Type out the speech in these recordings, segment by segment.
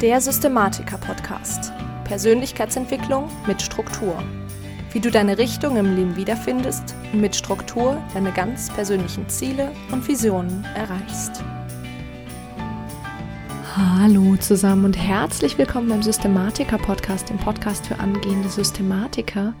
Der Systematiker-Podcast. Persönlichkeitsentwicklung mit Struktur. Wie du deine Richtung im Leben wiederfindest und mit Struktur deine ganz persönlichen Ziele und Visionen erreichst. Hallo zusammen und herzlich willkommen beim Systematiker-Podcast, dem Podcast für angehende Systematiker.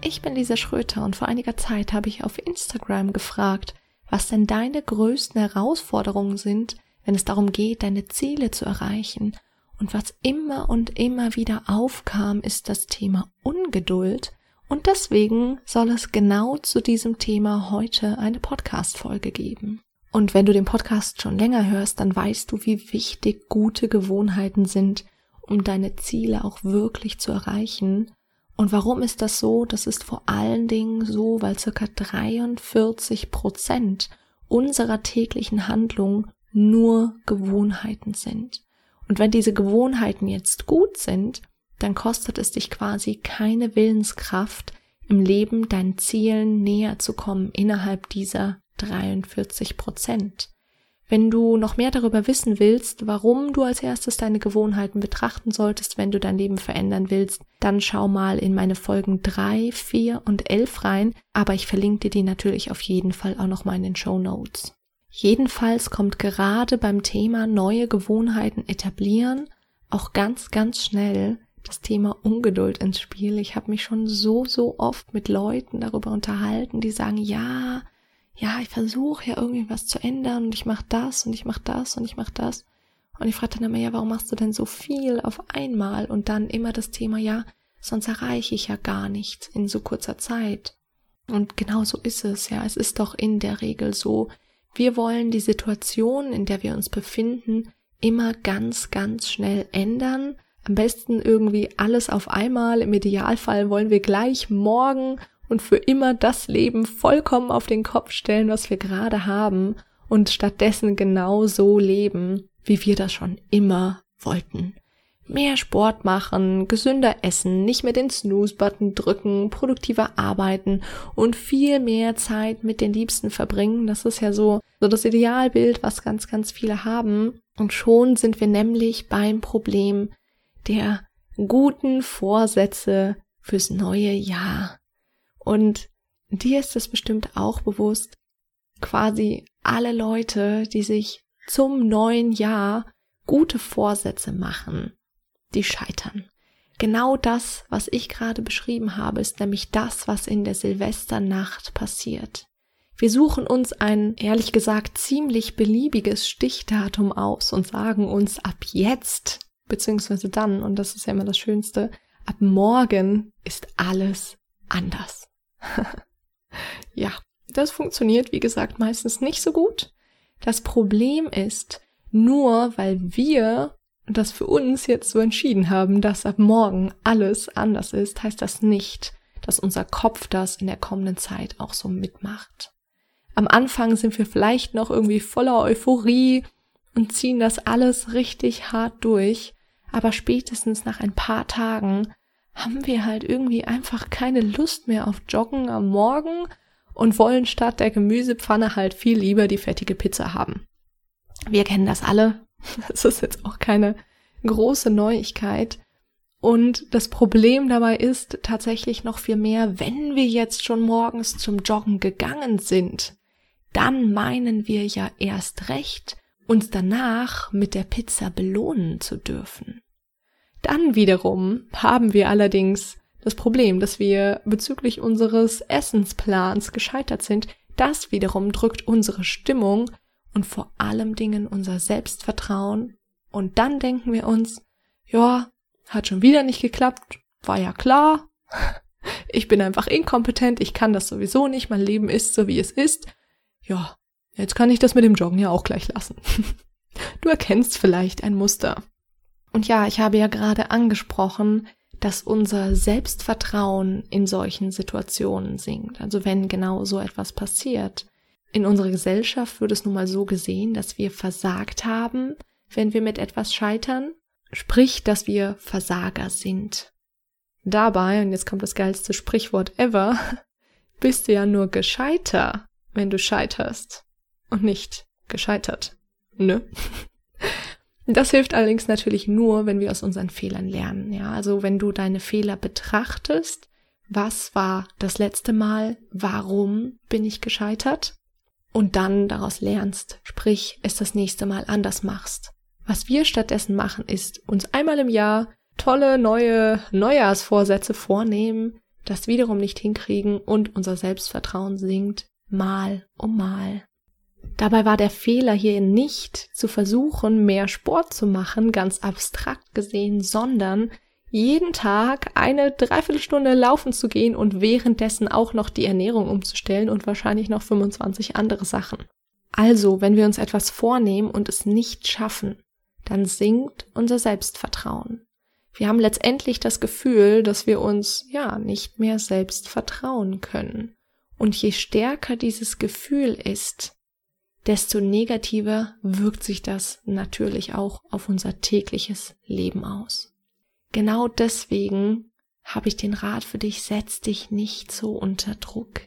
Ich bin Lisa Schröter und vor einiger Zeit habe ich auf Instagram gefragt, was denn deine größten Herausforderungen sind, wenn es darum geht, deine Ziele zu erreichen und was immer und immer wieder aufkam, ist das Thema Ungeduld. Und deswegen soll es genau zu diesem Thema heute eine Podcast-Folge geben. Und wenn du den Podcast schon länger hörst, dann weißt du, wie wichtig gute Gewohnheiten sind, um deine Ziele auch wirklich zu erreichen. Und warum ist das so? Das ist vor allen Dingen so, weil circa 43 Prozent unserer täglichen Handlungen nur Gewohnheiten sind. Und wenn diese Gewohnheiten jetzt gut sind, dann kostet es dich quasi keine Willenskraft, im Leben deinen Zielen näher zu kommen innerhalb dieser 43 Prozent. Wenn du noch mehr darüber wissen willst, warum du als erstes deine Gewohnheiten betrachten solltest, wenn du dein Leben verändern willst, dann schau mal in meine Folgen 3, 4 und 11 rein, aber ich verlinke dir die natürlich auf jeden Fall auch noch mal in den Show Notes. Jedenfalls kommt gerade beim Thema neue Gewohnheiten etablieren auch ganz, ganz schnell das Thema Ungeduld ins Spiel. Ich habe mich schon so, so oft mit Leuten darüber unterhalten, die sagen, ja, ja, ich versuche ja irgendwie was zu ändern und ich mache das und ich mache das und ich mache das. Und ich frage dann immer, ja, warum machst du denn so viel auf einmal? Und dann immer das Thema, ja, sonst erreiche ich ja gar nichts in so kurzer Zeit. Und genau so ist es, ja. Es ist doch in der Regel so, wir wollen die Situation, in der wir uns befinden, immer ganz, ganz schnell ändern. Am besten irgendwie alles auf einmal. Im Idealfall wollen wir gleich morgen und für immer das Leben vollkommen auf den Kopf stellen, was wir gerade haben und stattdessen genau so leben, wie wir das schon immer wollten mehr Sport machen, gesünder essen, nicht mehr den Snooze-Button drücken, produktiver arbeiten und viel mehr Zeit mit den Liebsten verbringen. Das ist ja so, so das Idealbild, was ganz, ganz viele haben. Und schon sind wir nämlich beim Problem der guten Vorsätze fürs neue Jahr. Und dir ist es bestimmt auch bewusst, quasi alle Leute, die sich zum neuen Jahr gute Vorsätze machen, die scheitern. Genau das, was ich gerade beschrieben habe, ist nämlich das, was in der Silvesternacht passiert. Wir suchen uns ein, ehrlich gesagt, ziemlich beliebiges Stichdatum aus und sagen uns ab jetzt, beziehungsweise dann, und das ist ja immer das Schönste, ab morgen ist alles anders. ja, das funktioniert, wie gesagt, meistens nicht so gut. Das Problem ist, nur weil wir das für uns jetzt so entschieden haben, dass ab morgen alles anders ist, heißt das nicht, dass unser Kopf das in der kommenden Zeit auch so mitmacht. Am Anfang sind wir vielleicht noch irgendwie voller Euphorie und ziehen das alles richtig hart durch, aber spätestens nach ein paar Tagen haben wir halt irgendwie einfach keine Lust mehr auf Joggen am Morgen und wollen statt der Gemüsepfanne halt viel lieber die fettige Pizza haben. Wir kennen das alle, Das ist jetzt auch keine große Neuigkeit. Und das Problem dabei ist tatsächlich noch viel mehr, wenn wir jetzt schon morgens zum Joggen gegangen sind, dann meinen wir ja erst recht, uns danach mit der Pizza belohnen zu dürfen. Dann wiederum haben wir allerdings das Problem, dass wir bezüglich unseres Essensplans gescheitert sind. Das wiederum drückt unsere Stimmung und vor allem Dingen unser Selbstvertrauen. Und dann denken wir uns, ja, hat schon wieder nicht geklappt, war ja klar. Ich bin einfach inkompetent, ich kann das sowieso nicht, mein Leben ist so wie es ist. Ja, jetzt kann ich das mit dem Joggen ja auch gleich lassen. Du erkennst vielleicht ein Muster. Und ja, ich habe ja gerade angesprochen, dass unser Selbstvertrauen in solchen Situationen sinkt. Also wenn genau so etwas passiert. In unserer Gesellschaft wird es nun mal so gesehen, dass wir versagt haben, wenn wir mit etwas scheitern, sprich, dass wir Versager sind. Dabei, und jetzt kommt das geilste Sprichwort ever, bist du ja nur gescheiter, wenn du scheiterst und nicht gescheitert. Ne? Das hilft allerdings natürlich nur, wenn wir aus unseren Fehlern lernen. Ja, also wenn du deine Fehler betrachtest, was war das letzte Mal, warum bin ich gescheitert und dann daraus lernst, sprich es das nächste Mal anders machst. Was wir stattdessen machen, ist uns einmal im Jahr tolle neue Neujahrsvorsätze vornehmen, das wiederum nicht hinkriegen und unser Selbstvertrauen sinkt mal um mal. Dabei war der Fehler hier nicht zu versuchen, mehr Sport zu machen, ganz abstrakt gesehen, sondern jeden Tag eine Dreiviertelstunde laufen zu gehen und währenddessen auch noch die Ernährung umzustellen und wahrscheinlich noch 25 andere Sachen. Also, wenn wir uns etwas vornehmen und es nicht schaffen, dann sinkt unser Selbstvertrauen. Wir haben letztendlich das Gefühl, dass wir uns ja nicht mehr selbst vertrauen können. Und je stärker dieses Gefühl ist, desto negativer wirkt sich das natürlich auch auf unser tägliches Leben aus. Genau deswegen habe ich den Rat für dich, setz dich nicht so unter Druck.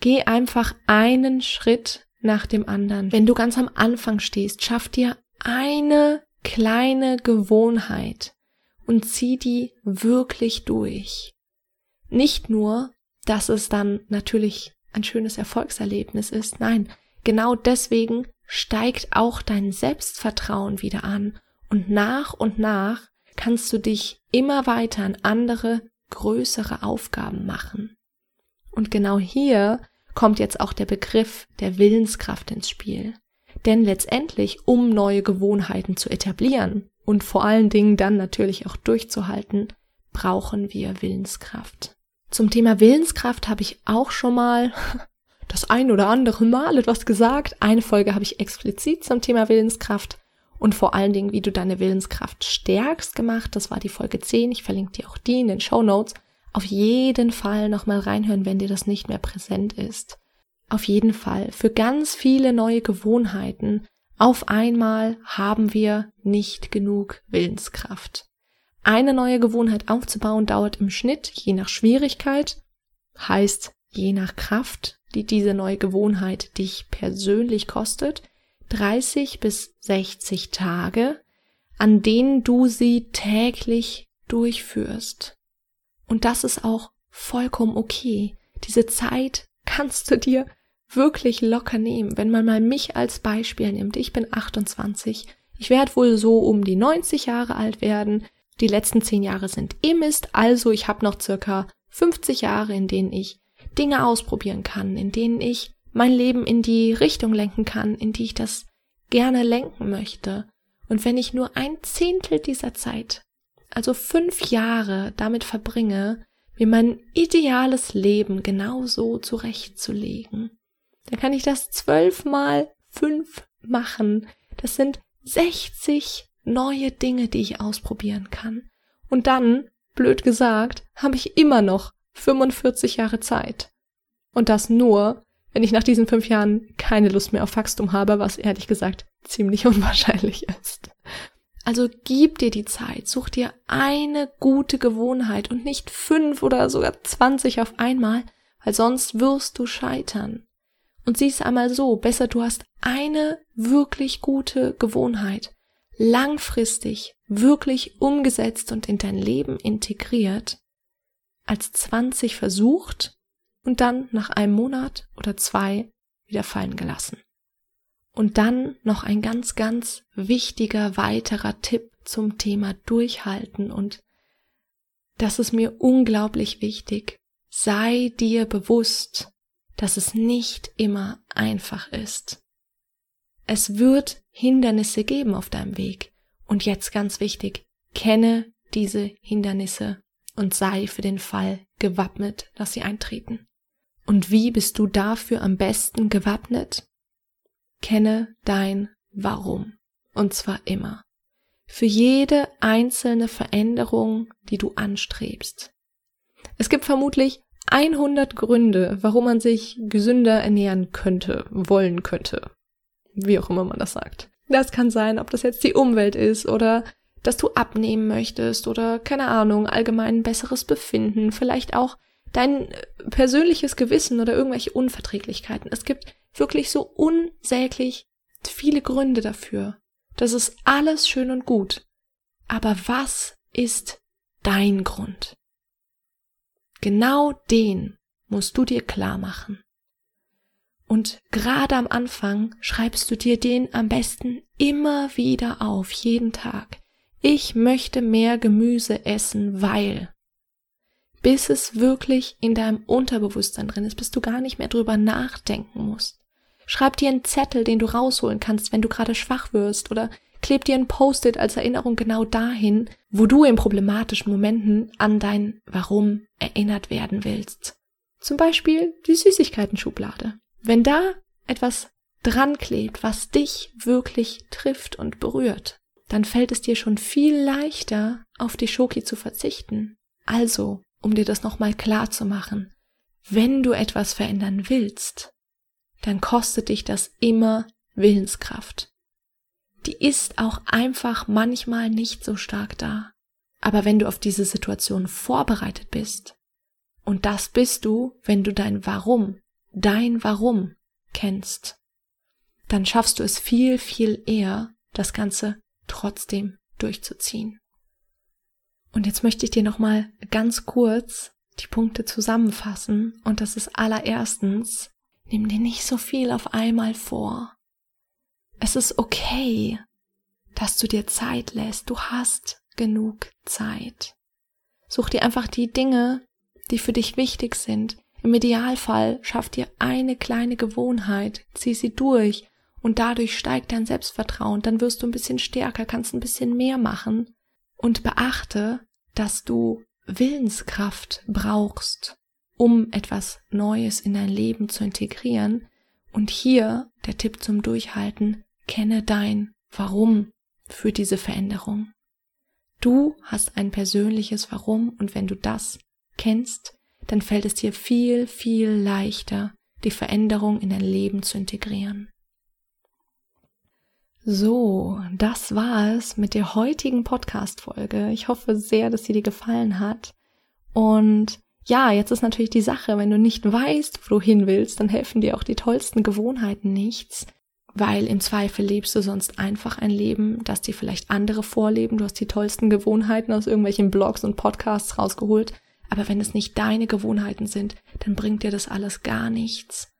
Geh einfach einen Schritt nach dem anderen. Wenn du ganz am Anfang stehst, schaff dir eine kleine Gewohnheit und zieh die wirklich durch. Nicht nur, dass es dann natürlich ein schönes Erfolgserlebnis ist, nein, genau deswegen steigt auch dein Selbstvertrauen wieder an und nach und nach kannst du dich immer weiter an andere, größere Aufgaben machen. Und genau hier kommt jetzt auch der Begriff der Willenskraft ins Spiel. Denn letztendlich, um neue Gewohnheiten zu etablieren und vor allen Dingen dann natürlich auch durchzuhalten, brauchen wir Willenskraft. Zum Thema Willenskraft habe ich auch schon mal das ein oder andere Mal etwas gesagt. Eine Folge habe ich explizit zum Thema Willenskraft und vor allen Dingen, wie du deine Willenskraft stärkst gemacht. Das war die Folge 10. Ich verlinke dir auch die in den Show Notes. Auf jeden Fall nochmal reinhören, wenn dir das nicht mehr präsent ist. Auf jeden Fall. Für ganz viele neue Gewohnheiten auf einmal haben wir nicht genug Willenskraft. Eine neue Gewohnheit aufzubauen dauert im Schnitt, je nach Schwierigkeit, heißt je nach Kraft, die diese neue Gewohnheit dich persönlich kostet, 30 bis 60 Tage, an denen du sie täglich durchführst. Und das ist auch vollkommen okay. Diese Zeit kannst du dir wirklich locker nehmen. Wenn man mal mich als Beispiel nimmt, ich bin 28, ich werde wohl so um die 90 Jahre alt werden. Die letzten 10 Jahre sind eh Mist, also ich habe noch circa 50 Jahre, in denen ich Dinge ausprobieren kann, in denen ich mein Leben in die Richtung lenken kann, in die ich das gerne lenken möchte. Und wenn ich nur ein Zehntel dieser Zeit, also fünf Jahre damit verbringe, mir mein ideales Leben genauso zurechtzulegen, dann kann ich das zwölfmal fünf machen. Das sind 60 neue Dinge, die ich ausprobieren kann. Und dann, blöd gesagt, habe ich immer noch 45 Jahre Zeit. Und das nur, wenn ich nach diesen fünf Jahren keine Lust mehr auf Wachstum habe, was ehrlich gesagt ziemlich unwahrscheinlich ist. Also gib dir die Zeit, such dir eine gute Gewohnheit und nicht fünf oder sogar zwanzig auf einmal, weil sonst wirst du scheitern. Und sieh es einmal so, besser du hast eine wirklich gute Gewohnheit, langfristig, wirklich umgesetzt und in dein Leben integriert, als 20 versucht und dann nach einem Monat oder zwei wieder fallen gelassen. Und dann noch ein ganz, ganz wichtiger weiterer Tipp zum Thema Durchhalten und das ist mir unglaublich wichtig. Sei dir bewusst, dass es nicht immer einfach ist. Es wird Hindernisse geben auf deinem Weg. Und jetzt ganz wichtig, kenne diese Hindernisse und sei für den Fall gewappnet, dass sie eintreten. Und wie bist du dafür am besten gewappnet? Kenne dein Warum. Und zwar immer. Für jede einzelne Veränderung, die du anstrebst. Es gibt vermutlich 100 Gründe, warum man sich gesünder ernähren könnte, wollen könnte. Wie auch immer man das sagt. Das kann sein, ob das jetzt die Umwelt ist oder dass du abnehmen möchtest oder keine Ahnung, allgemein besseres Befinden, vielleicht auch dein persönliches Gewissen oder irgendwelche Unverträglichkeiten. Es gibt wirklich so unsäglich viele Gründe dafür. Das ist alles schön und gut. Aber was ist dein Grund? Genau den musst du dir klar machen. Und gerade am Anfang schreibst du dir den am besten immer wieder auf, jeden Tag. Ich möchte mehr Gemüse essen, weil. Bis es wirklich in deinem Unterbewusstsein drin ist, bis du gar nicht mehr drüber nachdenken musst. Schreib dir einen Zettel, den du rausholen kannst, wenn du gerade schwach wirst, oder kleb dir ein Post-it als Erinnerung genau dahin, wo du in problematischen Momenten an dein Warum erinnert werden willst. Zum Beispiel die Süßigkeiten-Schublade. Wenn da etwas dran klebt, was dich wirklich trifft und berührt, dann fällt es dir schon viel leichter, auf die Schoki zu verzichten. Also, um dir das nochmal klar zu machen, wenn du etwas verändern willst, dann kostet dich das immer Willenskraft. Die ist auch einfach manchmal nicht so stark da. Aber wenn du auf diese Situation vorbereitet bist, und das bist du, wenn du dein Warum, dein Warum kennst, dann schaffst du es viel, viel eher, das Ganze trotzdem durchzuziehen. Und jetzt möchte ich dir nochmal ganz kurz die Punkte zusammenfassen. Und das ist allererstens, nimm dir nicht so viel auf einmal vor. Es ist okay, dass du dir Zeit lässt. Du hast genug Zeit. Such dir einfach die Dinge, die für dich wichtig sind. Im Idealfall schaff dir eine kleine Gewohnheit, zieh sie durch und dadurch steigt dein Selbstvertrauen. Dann wirst du ein bisschen stärker, kannst ein bisschen mehr machen und beachte, dass du Willenskraft brauchst, um etwas Neues in dein Leben zu integrieren. Und hier der Tipp zum Durchhalten, kenne dein Warum für diese Veränderung. Du hast ein persönliches Warum und wenn du das kennst, dann fällt es dir viel, viel leichter, die Veränderung in dein Leben zu integrieren. So, das war es mit der heutigen Podcast-Folge. Ich hoffe sehr, dass sie dir gefallen hat. Und ja, jetzt ist natürlich die Sache, wenn du nicht weißt, wo du hin willst, dann helfen dir auch die tollsten Gewohnheiten nichts weil im Zweifel lebst du sonst einfach ein Leben, das dir vielleicht andere vorleben. Du hast die tollsten Gewohnheiten aus irgendwelchen Blogs und Podcasts rausgeholt. Aber wenn es nicht deine Gewohnheiten sind, dann bringt dir das alles gar nichts.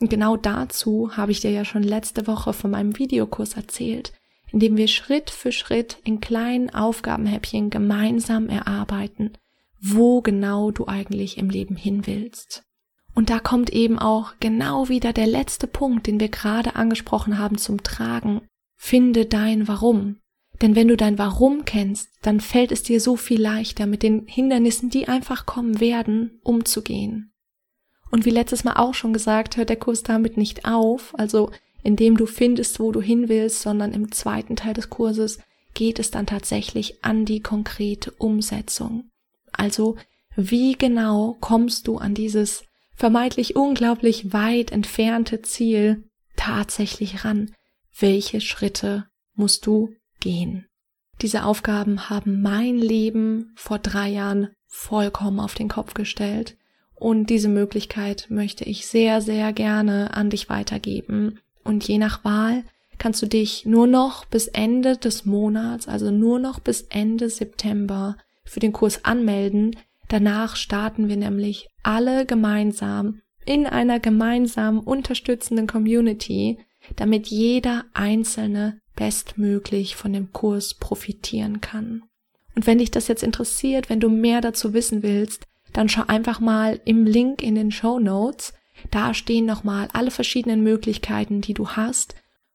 Und genau dazu habe ich dir ja schon letzte Woche von meinem Videokurs erzählt, in dem wir Schritt für Schritt in kleinen Aufgabenhäppchen gemeinsam erarbeiten, wo genau du eigentlich im Leben hin willst. Und da kommt eben auch genau wieder der letzte Punkt, den wir gerade angesprochen haben, zum Tragen. Finde dein Warum. Denn wenn du dein Warum kennst, dann fällt es dir so viel leichter, mit den Hindernissen, die einfach kommen werden, umzugehen. Und wie letztes Mal auch schon gesagt, hört der Kurs damit nicht auf, also indem du findest, wo du hin willst, sondern im zweiten Teil des Kurses geht es dann tatsächlich an die konkrete Umsetzung. Also, wie genau kommst du an dieses vermeintlich unglaublich weit entfernte Ziel tatsächlich ran? Welche Schritte musst du gehen? Diese Aufgaben haben mein Leben vor drei Jahren vollkommen auf den Kopf gestellt. Und diese Möglichkeit möchte ich sehr, sehr gerne an dich weitergeben. Und je nach Wahl kannst du dich nur noch bis Ende des Monats, also nur noch bis Ende September für den Kurs anmelden, Danach starten wir nämlich alle gemeinsam in einer gemeinsamen unterstützenden Community, damit jeder Einzelne bestmöglich von dem Kurs profitieren kann. Und wenn dich das jetzt interessiert, wenn du mehr dazu wissen willst, dann schau einfach mal im Link in den Show Notes. Da stehen nochmal alle verschiedenen Möglichkeiten, die du hast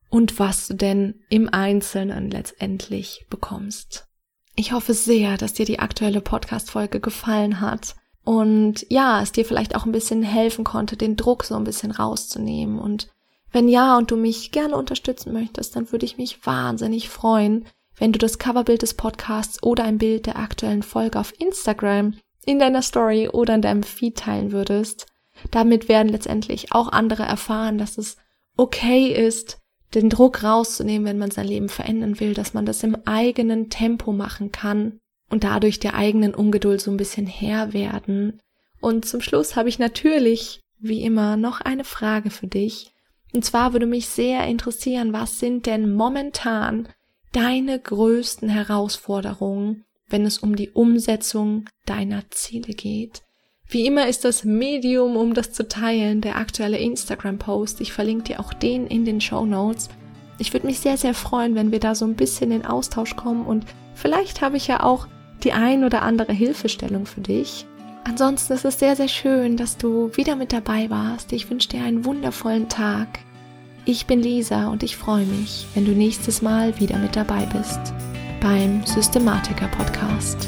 und was du denn im Einzelnen letztendlich bekommst. Ich hoffe sehr, dass dir die aktuelle Podcast-Folge gefallen hat und ja, es dir vielleicht auch ein bisschen helfen konnte, den Druck so ein bisschen rauszunehmen. Und wenn ja und du mich gerne unterstützen möchtest, dann würde ich mich wahnsinnig freuen, wenn du das Coverbild des Podcasts oder ein Bild der aktuellen Folge auf Instagram in deiner Story oder in deinem Feed teilen würdest. Damit werden letztendlich auch andere erfahren, dass es okay ist, den Druck rauszunehmen, wenn man sein Leben verändern will, dass man das im eigenen Tempo machen kann und dadurch der eigenen Ungeduld so ein bisschen Herr werden. Und zum Schluss habe ich natürlich, wie immer, noch eine Frage für dich. Und zwar würde mich sehr interessieren, was sind denn momentan deine größten Herausforderungen, wenn es um die Umsetzung deiner Ziele geht. Wie immer ist das Medium, um das zu teilen, der aktuelle Instagram-Post. Ich verlinke dir auch den in den Show Notes. Ich würde mich sehr, sehr freuen, wenn wir da so ein bisschen in Austausch kommen und vielleicht habe ich ja auch die ein oder andere Hilfestellung für dich. Ansonsten ist es sehr, sehr schön, dass du wieder mit dabei warst. Ich wünsche dir einen wundervollen Tag. Ich bin Lisa und ich freue mich, wenn du nächstes Mal wieder mit dabei bist beim Systematiker Podcast.